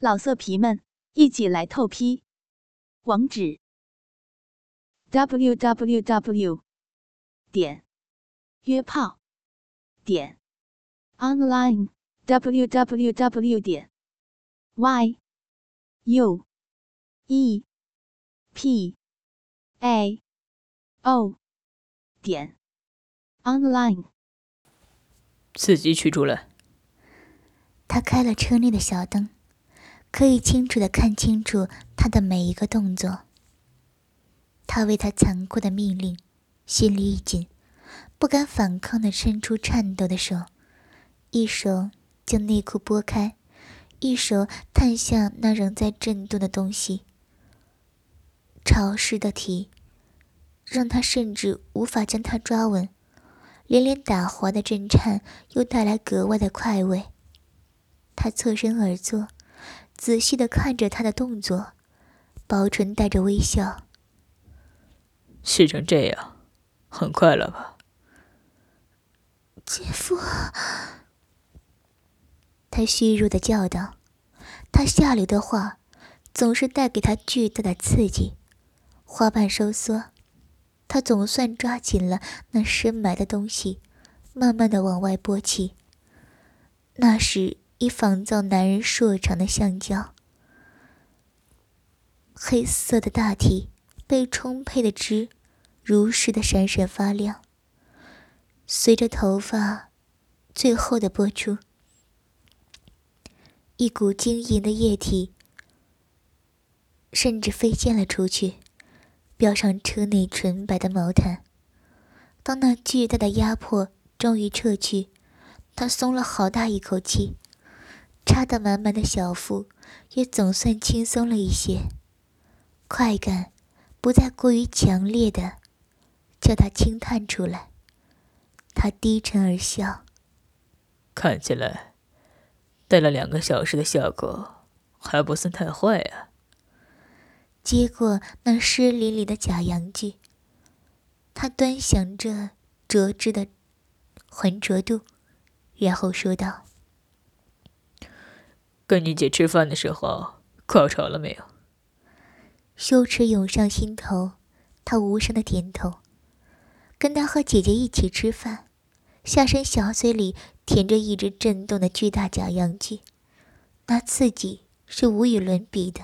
老色皮们，一起来透批！网址：w w w 点约炮点 online w w w 点 y u e p a o 点 online。自己取出来。他开了车内的小灯。可以清楚的看清楚他的每一个动作。他为他残酷的命令心里一紧，不敢反抗的伸出颤抖的手，一手将内裤拨开，一手探向那仍在震动的东西。潮湿的体让他甚至无法将它抓稳，连连打滑的震颤又带来格外的快慰。他侧身而坐。仔细的看着他的动作，薄唇带着微笑。试成这样，很快了吧？姐夫，他虚弱的叫道。他下流的话，总是带给他巨大的刺激。花瓣收缩，他总算抓紧了那深埋的东西，慢慢的往外拨起。那时。以仿造男人硕长的橡胶，黑色的大体被充沛的汁如实的闪闪发亮。随着头发最后的播出，一股晶莹的液体甚至飞溅了出去，飙上车内纯白的毛毯。当那巨大的压迫终于撤去，他松了好大一口气。插得满满的小腹也总算轻松了一些，快感不再过于强烈的叫他轻叹出来。他低沉而笑，看起来戴了两个小时的效果还不算太坏啊。接过那湿淋淋的假阳具，他端详着折枝的浑浊度，然后说道。跟你姐吃饭的时候，高潮了没有？羞耻涌上心头，他无声的点头。跟他和姐姐一起吃饭，下身小嘴里填着一只震动的巨大假阳具，那刺激是无与伦比的。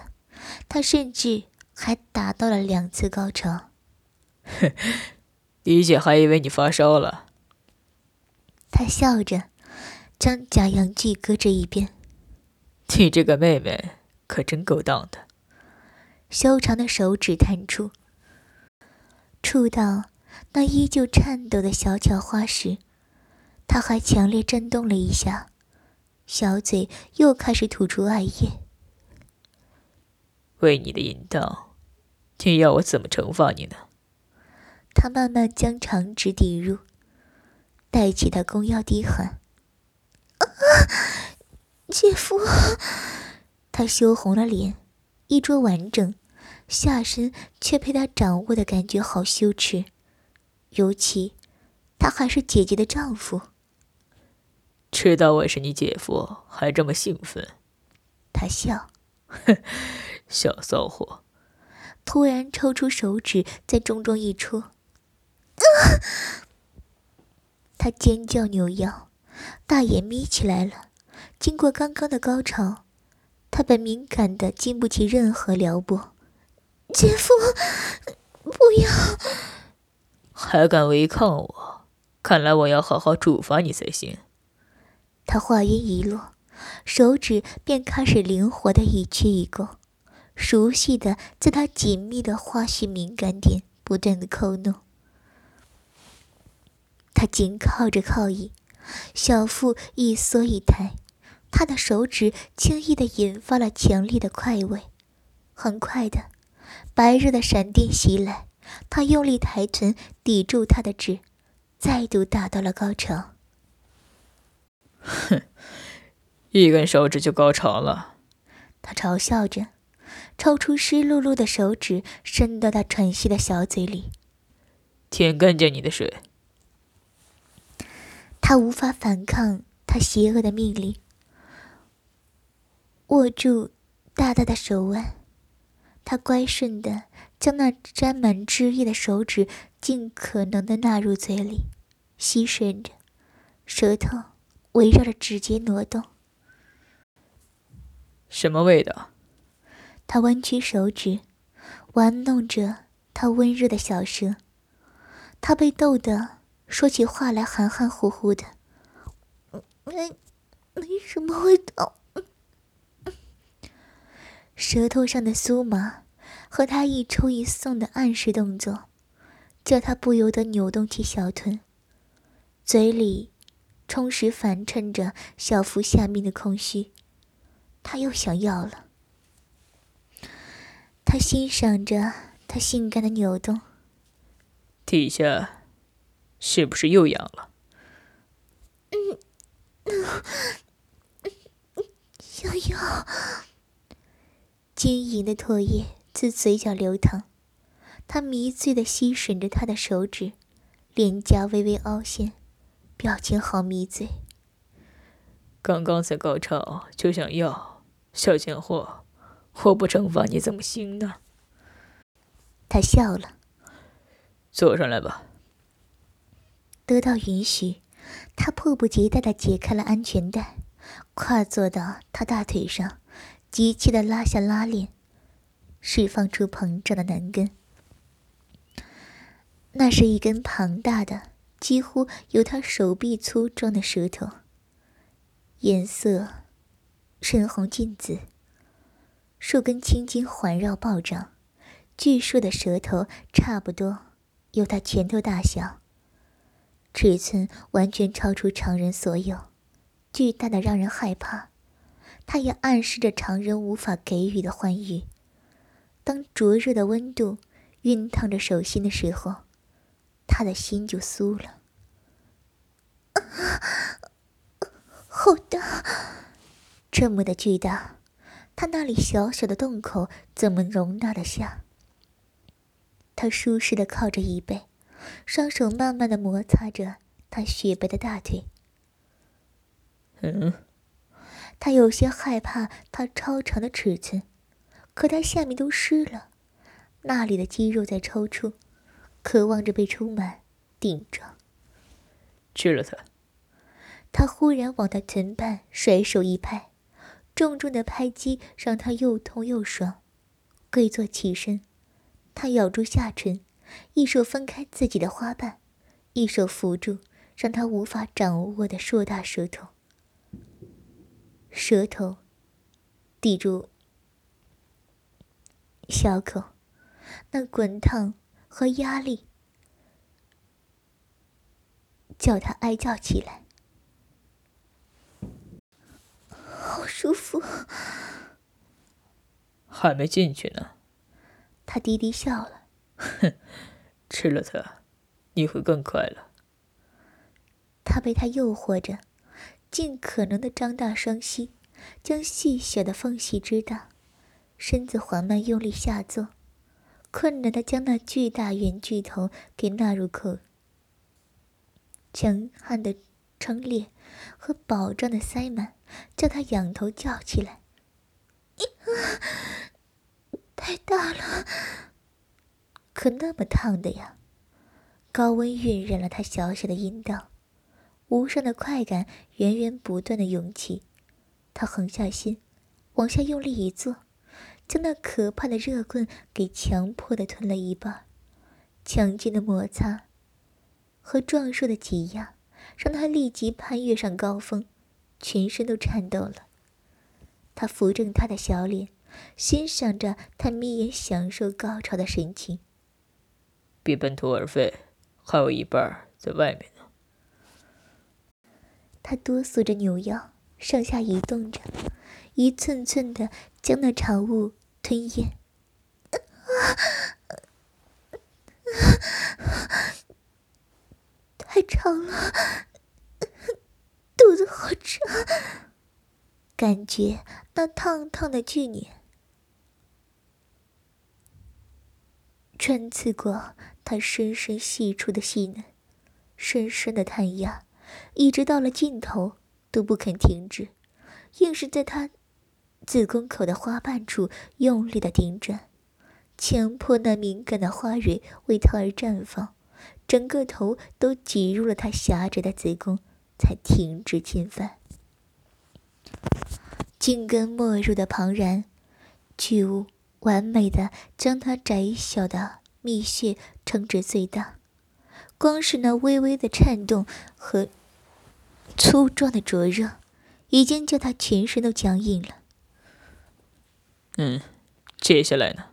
他甚至还达到了两次高潮。哼，你姐还以为你发烧了。他笑着，将假阳具搁置一边。你这个妹妹可真够当的。修长的手指探出，触到那依旧颤抖的小巧花时，他还强烈震动了一下，小嘴又开始吐出艾叶。为你的淫荡，你要我怎么惩罚你呢？他慢慢将长指抵入，带起他弓腰低喊：“啊！”姐夫，他羞红了脸，衣着完整，下身却被他掌握的感觉好羞耻，尤其他还是姐姐的丈夫。知道我是你姐夫，还这么兴奋？他笑，哼，小骚货。突然抽出手指在中中一戳，他尖叫扭腰，大眼眯起来了。经过刚刚的高潮，他本敏感的经不起任何撩拨。姐夫，不要！还敢违抗我？看来我要好好处罚你才行。他话音一落，手指便开始灵活的一屈一勾，熟悉的在他紧密的花絮敏感点不断的抠弄。他紧靠着靠椅，小腹一缩一抬。他的手指轻易地引发了强烈的快慰，很快的，白热的闪电袭来，他用力抬臀抵住他的指，再度达到了高潮。哼，一根手指就高潮了？他嘲笑着，抽出湿漉漉的手指伸到他喘息的小嘴里，舔干净你的水。他无法反抗他邪恶的命令。握住大大的手腕，他乖顺的将那沾满汁液的手指尽可能的纳入嘴里，吸吮着，舌头围绕着指节挪动。什么味道？他弯曲手指，玩弄着他温热的小舌。他被逗得说起话来含含糊糊的，没，没什么味道。舌头上的酥麻和他一抽一送的暗示动作，叫他不由得扭动起小臀，嘴里充实反衬着小腹下面的空虚。他又想要了。他欣赏着他性感的扭动。底下是不是又痒了？嗯，想要。晶莹的唾液自嘴角流淌，他迷醉的吸吮着他的手指，脸颊微微凹陷，表情好迷醉。刚刚才高潮就想要。小贱货，我不惩罚你怎么行呢？他笑了。坐上来吧。得到允许，他迫不及待的解开了安全带，跨坐到他大腿上，急切的拉下拉链，释放出膨胀的男根。那是一根庞大的，几乎有他手臂粗壮的舌头，颜色。深红近紫，数根青筋环绕暴涨，巨硕的舌头差不多有他拳头大小，尺寸完全超出常人所有，巨大的让人害怕。它也暗示着常人无法给予的欢愉。当灼热的温度熨烫着手心的时候，他的心就酥了。好大！这么的巨大，他那里小小的洞口怎么容纳得下？他舒适的靠着椅背，双手慢慢的摩擦着他雪白的大腿。嗯，他有些害怕他超长的尺寸，可他下面都湿了，那里的肌肉在抽搐，渴望着被充满顶撞。吃了它。他忽然往他臀瓣甩手一拍。重重的拍击让他又痛又爽，跪坐起身，他咬住下唇，一手分开自己的花瓣，一手扶住让他无法掌握的硕大舌头，舌头抵住小口，那滚烫和压力叫他哀叫起来。好舒服，还没进去呢。他低低笑了，哼，吃了它，你会更快乐。他被他诱惑着，尽可能的张大双膝，将细小的缝隙支大，身子缓慢用力下坐，困难的将那巨大圆巨头给纳入口，强悍的撑裂和饱胀的塞满。叫他仰头叫起来：“啊太大了，可那么烫的呀！”高温晕染了他小小的阴道，无上的快感源源不断的涌起。他横下心，往下用力一坐，将那可怕的热棍给强迫的吞了一半。强劲的摩擦和壮硕的挤压，让他立即攀越上高峰。全身都颤抖了，他扶正他的小脸，欣赏着他眯眼享受高潮的神情。别半途而废，还有一半在外面。他哆嗦着扭腰，上下移动着，一寸寸的将那长物吞咽。太长了。肚子好胀，感觉那烫烫的巨年穿刺过他深深细处的细嫩，深深的探压，一直到了尽头都不肯停止，硬是在他子宫口的花瓣处用力的顶转，强迫那敏感的花蕊为他而绽放，整个头都挤入了他狭窄的子宫，才停止侵犯。紧跟没入的庞然，巨物完美的将他窄小的蜜穴撑至最大，光是那微微的颤动和粗壮的灼热，已经叫他全身都僵硬了。嗯，接下来呢？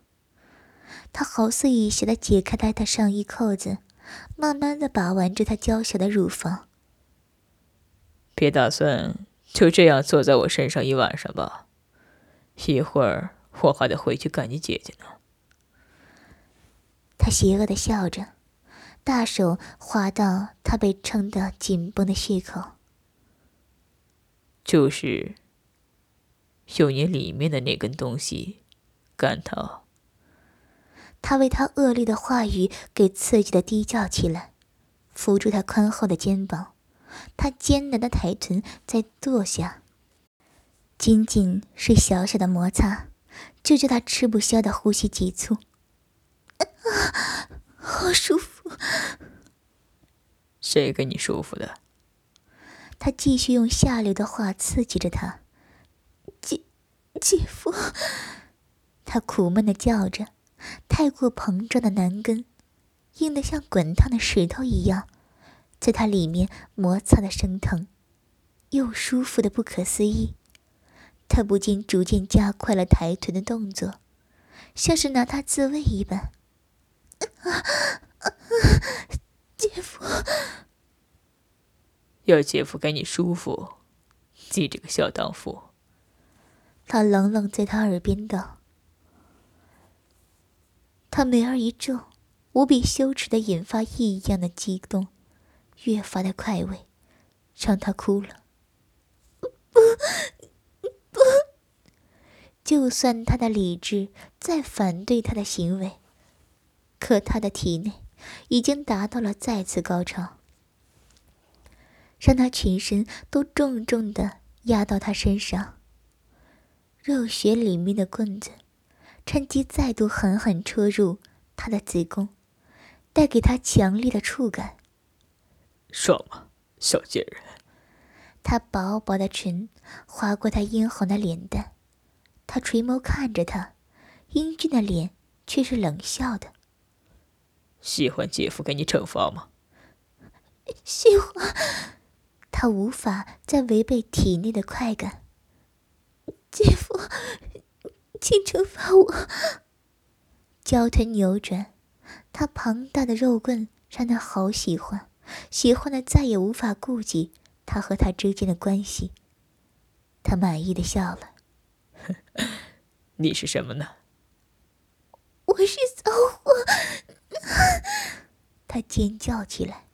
他好似一下的解开他的上衣扣子，慢慢的把玩着她娇小的乳房。别打算就这样坐在我身上一晚上吧，一会儿我还得回去干你姐姐呢。他邪恶的笑着，大手滑到他被撑得紧绷的血口，就是。用你里面的那根东西干他！他为他恶劣的话语给刺激的低叫起来，扶住他宽厚的肩膀，他艰难的抬臀在坐下，仅仅是小小的摩擦，就叫他吃不消的呼吸急促。啊，好舒服！谁给你舒服的？他继续用下流的话刺激着他。姐，姐夫，他苦闷的叫着，太过膨胀的男根，硬得像滚烫的石头一样，在他里面摩擦的生疼，又舒服的不可思议。他不禁逐渐加快了抬臀的动作，像是拿他自慰一般。姐夫，要姐夫给你舒服，记这个小荡妇。他冷冷在他耳边道：“他眉儿一皱，无比羞耻的引发异样的激动，越发的快慰，让他哭了。不不，就算他的理智再反对他的行为，可他的体内已经达到了再次高潮，让他全身都重重的压到他身上。”肉穴里面的棍子，趁机再度狠狠戳入他的子宫，带给他强烈的触感。爽吗，小贱人？他薄薄的唇划过他殷红的脸蛋，他垂眸看着他，英俊的脸却是冷笑的。喜欢姐夫给你惩罚吗？喜欢。他无法再违背体内的快感。姐夫，请惩罚我。娇臀扭转，他庞大的肉棍让他好喜欢，喜欢的再也无法顾及他和他之间的关系。他满意的笑了。你是什么呢？我是骚货。他尖叫起来，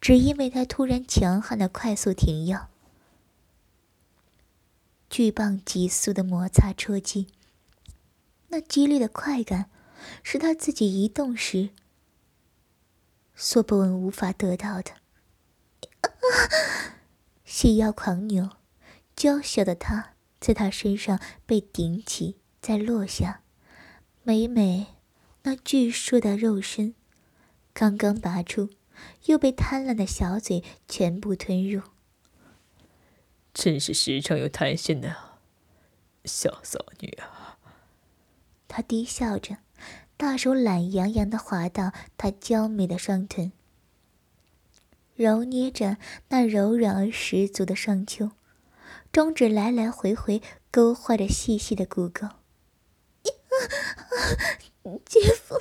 只因为他突然强悍的快速停药。巨棒急速的摩擦戳击，那激烈的快感，是他自己移动时所不闻无法得到的。细腰狂扭，娇小的他在他身上被顶起，再落下，每每那巨硕的肉身刚刚拔出，又被贪婪的小嘴全部吞入。真是时常有贪心的小骚女啊！他低笑着，大手懒洋洋的滑到她娇美的双臀，揉捏着那柔软而十足的双丘，中指来来回回勾画着细细的骨沟。姐夫，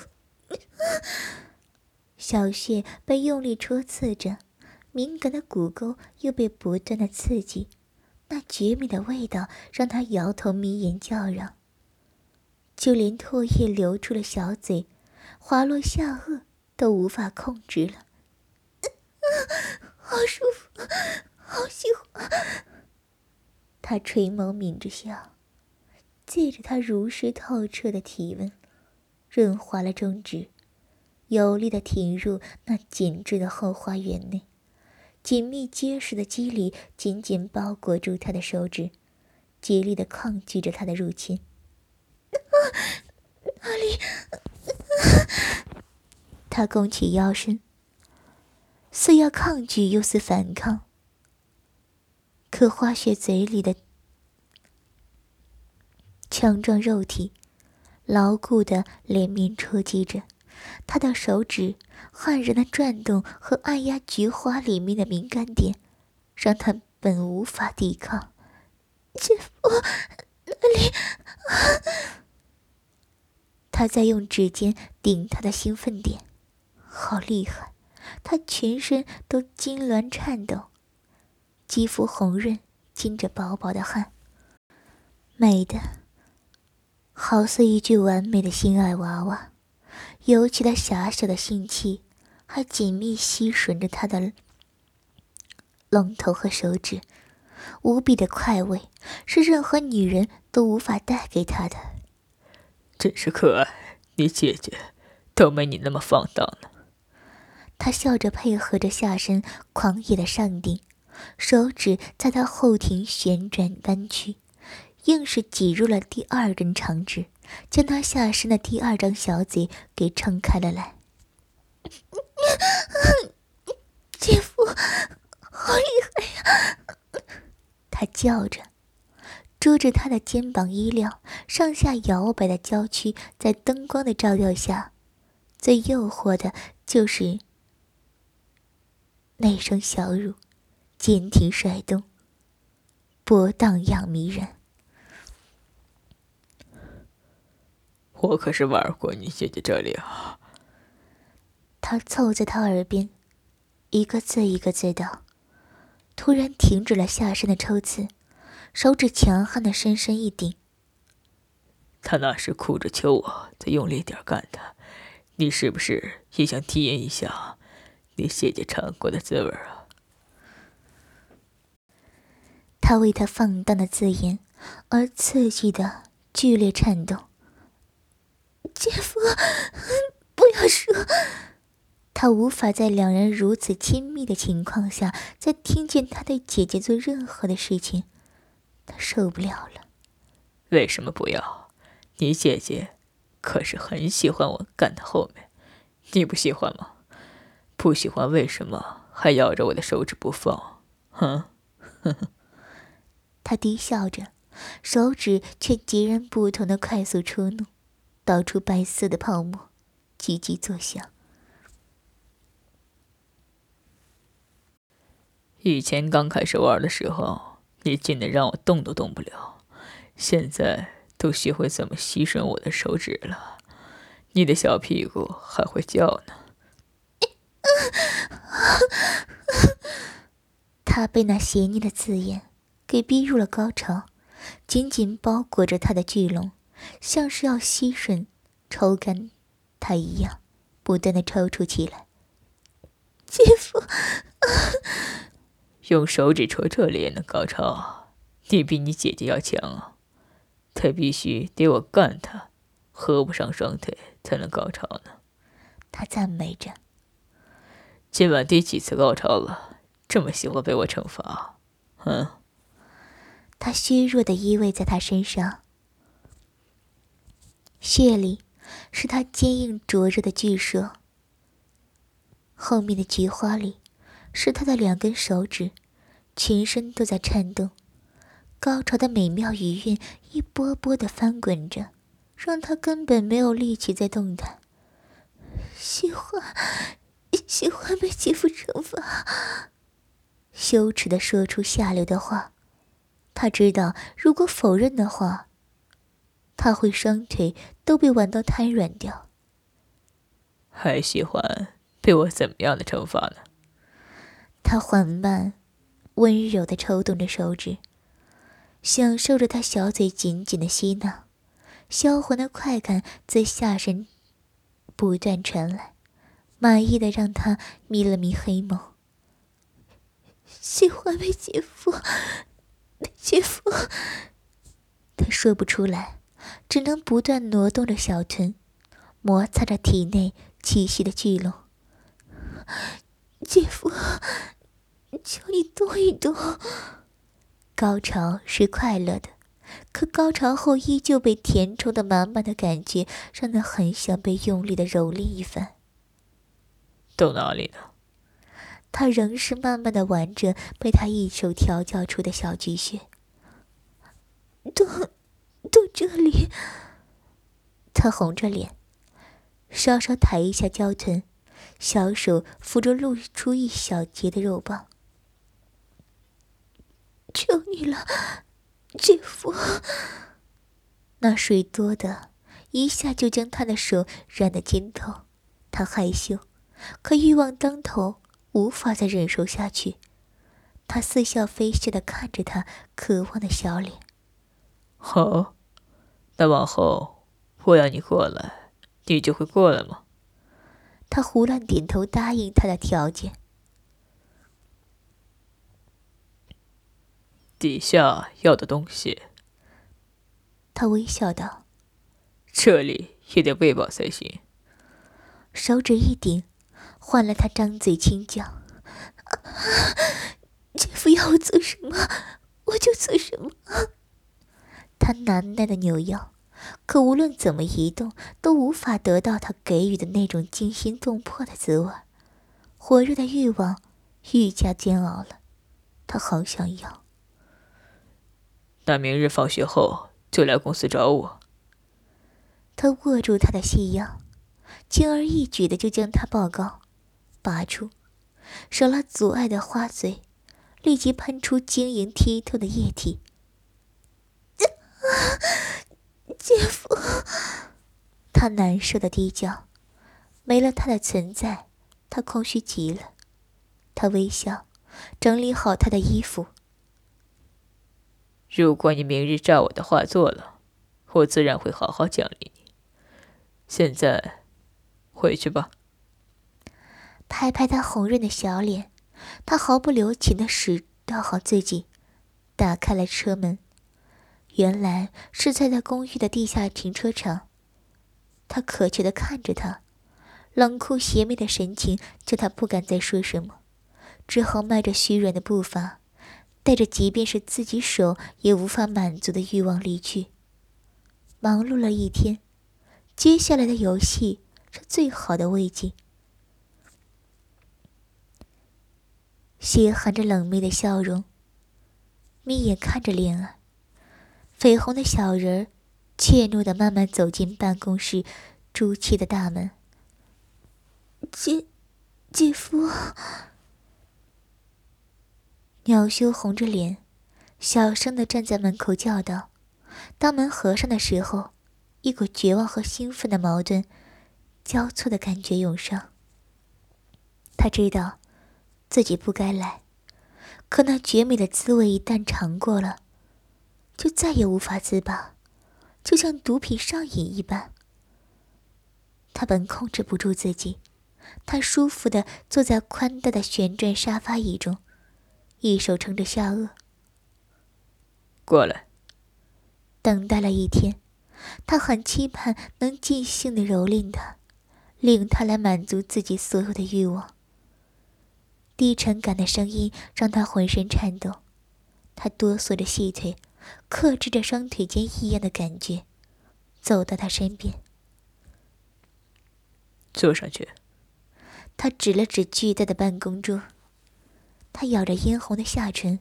小穴被用力戳刺着，敏感的骨沟又被不断的刺激。那绝美的味道让他摇头眯眼叫嚷，就连唾液流出了小嘴，滑落下颚都无法控制了。好舒服，好喜欢。他垂眸抿着笑，借着他如实透彻的体温，润滑了中指，有力的挺入那紧致的后花园内。紧密结实的肌理紧紧包裹住他的手指，竭力的抗拒着他的入侵。哪里？他弓起腰身，似要抗拒，又似反抗。可花雪嘴里的强壮肉体，牢固的连绵戳击着他的手指，骇人的转动和按压菊花里面的敏感点，让他本无法抵抗。姐夫，那里？他在用指尖顶他的兴奋点，好厉害！他全身都痉挛颤抖，肌肤红润，浸着薄薄的汗，美的好似一具完美的心爱娃娃。尤其他狭小的性器，还紧密吸吮着他的龙头和手指。无比的快慰，是任何女人都无法带给他的。真是可爱，你姐姐都没你那么放荡呢。他笑着配合着下身狂野的上顶，手指在他后庭旋转弯曲，硬是挤入了第二根长指，将他下身的第二张小嘴给撑开了来。姐夫，好厉害呀！他叫着，捉着他的肩膀衣料，上下摇摆的娇躯，在灯光的照耀下，最诱惑的就是那双小乳，坚挺甩动，波荡漾迷人。我可是玩过你姐姐这里啊。他凑在他耳边，一个字一个字的。突然停止了下身的抽刺，手指强悍的深深一顶。他那时哭着求我再用力点干他，你是不是也想体验一下你姐姐尝过的滋味啊？他为他放荡的字眼而刺激的剧烈颤动。姐夫，不要说。他无法在两人如此亲密的情况下，再听见他对姐姐做任何的事情，他受不了了。为什么不要？你姐姐可是很喜欢我干的后面，你不喜欢吗？不喜欢为什么还咬着我的手指不放？哼！他低笑着，手指却截然不同的快速触弄，导出白色的泡沫，叽叽作响。以前刚开始玩的时候，你近的让我动都动不了，现在都学会怎么吸吮我的手指了，你的小屁股还会叫呢。他被那邪念的字眼给逼入了高潮，紧紧包裹着他的巨龙，像是要吸吮、抽干他一样，不断的抽搐起来。姐夫。用手指戳这里也能高潮，你比你姐姐要强啊！他必须得我干他，合不上双腿才能高潮呢。他赞美着。今晚第几次高潮了？这么喜欢被我惩罚？嗯。他虚弱的依偎在他身上，血里是他坚硬灼热的巨舌，后面的菊花里。是他的两根手指，全身都在颤动，高潮的美妙余韵一波波的翻滚着，让他根本没有力气再动弹。喜欢，喜欢被姐夫惩罚，羞耻的说出下流的话。他知道，如果否认的话，他会双腿都被玩到瘫软掉。还喜欢被我怎么样的惩罚呢？他缓慢、温柔的抽动着手指，享受着他小嘴紧紧的吸纳，销魂的快感在下身不断传来，满意的让他眯了眯黑眸。喜欢被姐夫，被姐夫，他说不出来，只能不断挪动着小臀，摩擦着体内气息的聚拢。姐夫，求你动一动。高潮是快乐的，可高潮后依旧被填充的满满的感觉，让他很想被用力的蹂躏一番。到哪里呢？他仍是慢慢的玩着被他一手调教出的小巨穴。到，到这里。他红着脸，稍稍抬一下娇臀，小手扶着露出一小截的肉棒。求你了，姐夫！那水多的，一下就将他的手染得尖透。他害羞，可欲望当头，无法再忍受下去。他似笑非笑的看着他渴望的小脸。好，那往后我要你过来，你就会过来吗？他胡乱点头答应他的条件。底下要的东西，他微笑道：“这里也得喂饱才行。”手指一顶，换了他张嘴轻叫：“姐夫要我做什么，我就做什么。”他难耐的扭腰，可无论怎么移动，都无法得到他给予的那种惊心动魄的滋味。火热的欲望愈加煎熬了，他好想要。那明日放学后就来公司找我。他握住他的细腰，轻而易举的就将他抱高，拔出，手拉阻碍的花嘴，立即喷出晶莹剔透的液体。姐夫，他难受的低叫，没了他的存在，他空虚极了。他微笑，整理好他的衣服。如果你明日照我的话做了，我自然会好好奖励你。现在，回去吧。拍拍他红润的小脸，他毫不留情的拾到好自己，打开了车门。原来是在他公寓的地下停车场。他渴求的看着他，冷酷邪魅的神情叫他不敢再说什么，只好迈着虚软的步伐。带着即便是自己手也无法满足的欲望离去。忙碌了一天，接下来的游戏是最好的慰藉。血含着冷媚的笑容，眯眼看着莲儿，绯红的小人儿，怯懦的慢慢走进办公室朱漆的大门。姐，姐夫。鸟羞红着脸，小声的站在门口叫道：“当门合上的时候，一股绝望和兴奋的矛盾交错的感觉涌上。他知道自己不该来，可那绝美的滋味一旦尝过了，就再也无法自拔，就像毒品上瘾一般。他本控制不住自己，他舒服的坐在宽大的旋转沙发椅中。一手撑着下颚，过来。等待了一天，他很期盼能尽兴的蹂躏他，令他来满足自己所有的欲望。低沉感的声音让他浑身颤抖，他哆嗦着细腿，克制着双腿间异样的感觉，走到他身边，坐上去。他指了指巨大的办公桌。他咬着嫣红的下唇，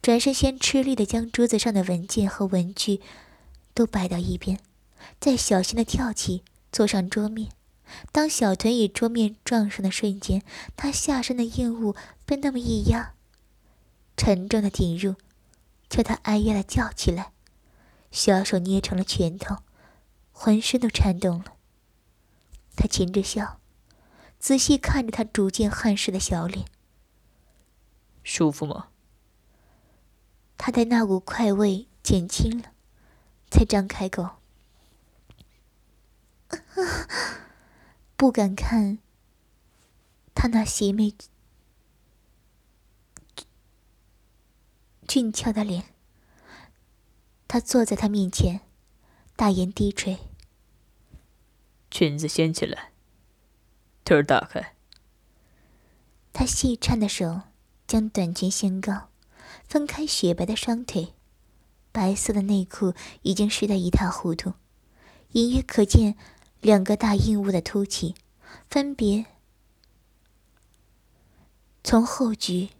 转身先吃力的将桌子上的文件和文具都摆到一边，再小心的跳起，坐上桌面。当小臀与桌面撞上的瞬间，他下身的硬物被那么一压，沉重的顶入，叫他哎呀的叫起来，小手捏成了拳头，浑身都颤动了。他噙着笑，仔细看着他逐渐汗湿的小脸。舒服吗？他的那股快慰减轻了，才张开口。不敢看他那邪魅俊俏的脸。他坐在他面前，大言低垂：“裙子掀起来，腿儿打开。”他细颤的手。将短裙掀高，分开雪白的双腿，白色的内裤已经湿得一塌糊涂，隐约可见两个大硬物的凸起，分别从后局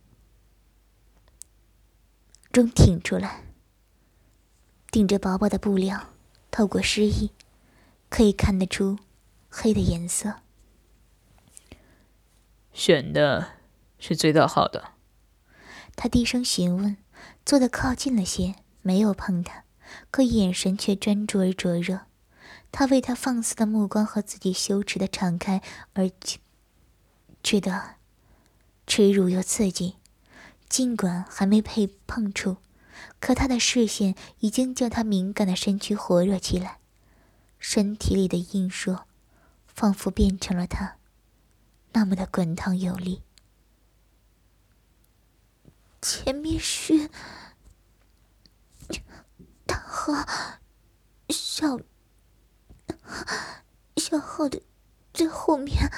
中挺出来，顶着薄薄的布料，透过湿意，可以看得出黑的颜色。选的是最大号的。他低声询问，坐得靠近了些，没有碰他，可眼神却专注而灼热。他为他放肆的目光和自己羞耻的敞开而觉得耻辱又刺激。尽管还没被碰触，可他的视线已经叫他敏感的身躯火热起来，身体里的硬硕仿佛变成了他，那么的滚烫有力。前面是大号、小小号的，最后面。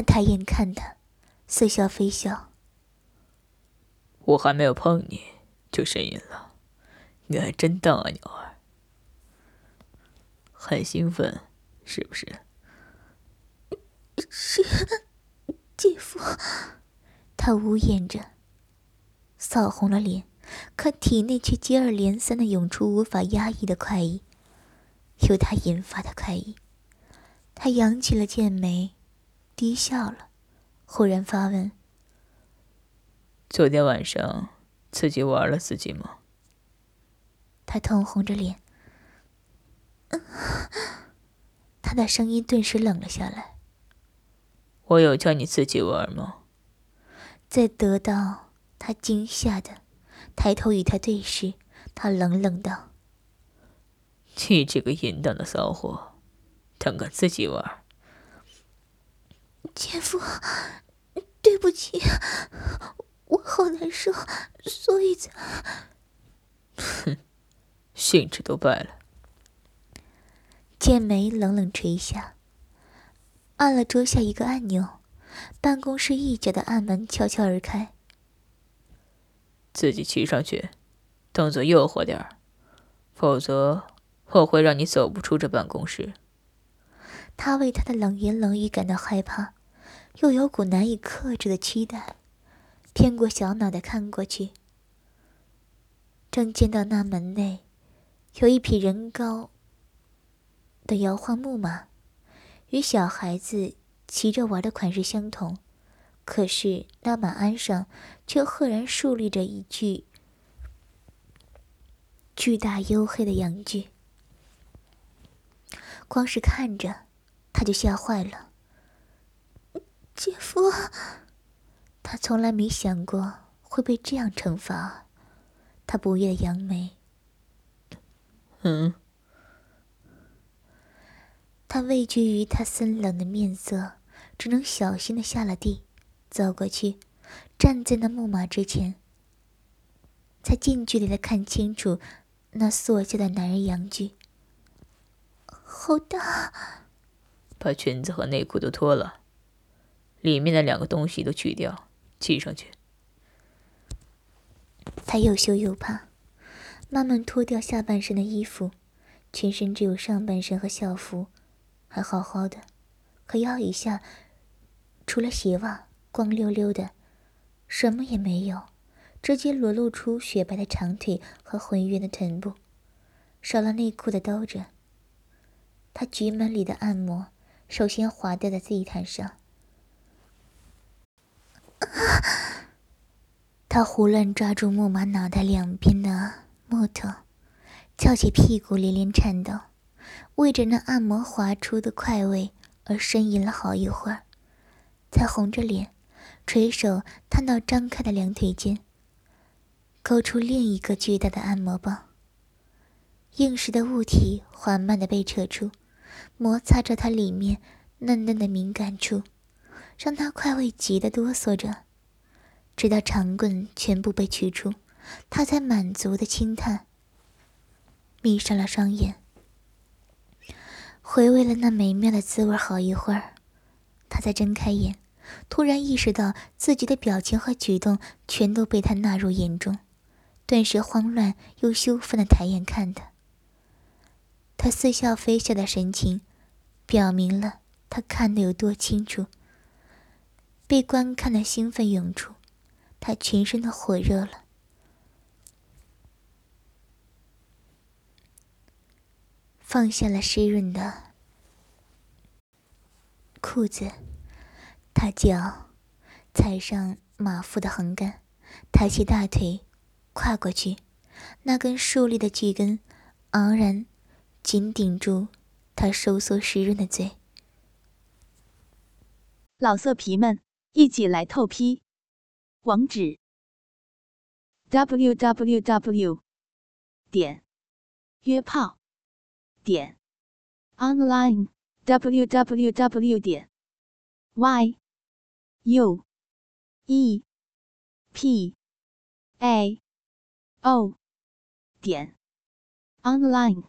他抬眼看他，似笑非笑。我还没有碰你，就呻吟了，你还真当啊，鸟儿，很兴奋，是不是？是。姐夫，他呜咽着，扫红了脸，可体内却接二连三的涌出无法压抑的快意，由他引发的快意。他扬起了剑眉，低笑了，忽然发问：“昨天晚上自己玩了自己吗？”他通红着脸，他的声音顿时冷了下来。我有叫你自己玩吗？在得到他惊吓的抬头与他对视，他冷冷道：“你这个淫荡的骚货，胆敢自己玩？”姐夫，对不起，我好难受，所以才……哼，兴致都败了。剑眉冷冷垂下。按了桌下一个按钮，办公室一角的暗门悄悄而开。自己骑上去，动作诱惑点儿，否则我会让你走不出这办公室。他为他的冷言冷语感到害怕，又有股难以克制的期待，偏过小脑袋看过去，正见到那门内有一匹人高的摇晃木马。与小孩子骑着玩的款式相同，可是那马鞍上却赫然竖立着一具巨大黝黑的羊具。光是看着，他就吓坏了。姐夫，他从来没想过会被这样惩罚，他不悦的扬眉。嗯。他畏惧于他森冷的面色，只能小心的下了地，走过去，站在那木马之前，才近距离的看清楚那塑胶的男人阳具。好大！把裙子和内裤都脱了，里面的两个东西都去掉，系上去。他又羞又怕，慢慢脱掉下半身的衣服，全身只有上半身和校服。还好好的，可腰以下除了鞋袜，光溜溜的，什么也没有，直接裸露出雪白的长腿和浑圆的臀部，少了内裤的兜着。他局门里的按摩，首先滑掉在地毯上。他胡乱抓住木马脑袋两边的木头，翘起屁股，连连颤抖。为着那按摩滑出的快慰而呻吟了好一会儿，才红着脸垂手探到张开的两腿间，勾出另一个巨大的按摩棒。硬实的物体缓慢地被扯出，摩擦着它里面嫩嫩的敏感处，让他快慰急得哆嗦着。直到长棍全部被取出，他才满足的轻叹，闭上了双眼。回味了那美妙的滋味好一会儿，他才睁开眼，突然意识到自己的表情和举动全都被他纳入眼中，顿时慌乱又羞愤的抬眼看他。他似笑非笑的神情，表明了他看得有多清楚。被观看的兴奋涌出，他全身都火热了。放下了湿润的裤子，他脚踩上马腹的横杆，抬起大腿，跨过去，那根竖立的巨根昂然紧顶住他收缩湿润的嘴。老色皮们。一起来透批，网址：w w w 点约炮点 online w w w 点 y u e p a o 点 online。